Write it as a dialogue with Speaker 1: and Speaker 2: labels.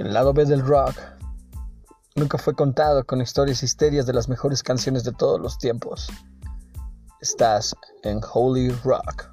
Speaker 1: El lado B del rock nunca fue contado con historias histerias de las mejores canciones de todos los tiempos. Estás en Holy Rock.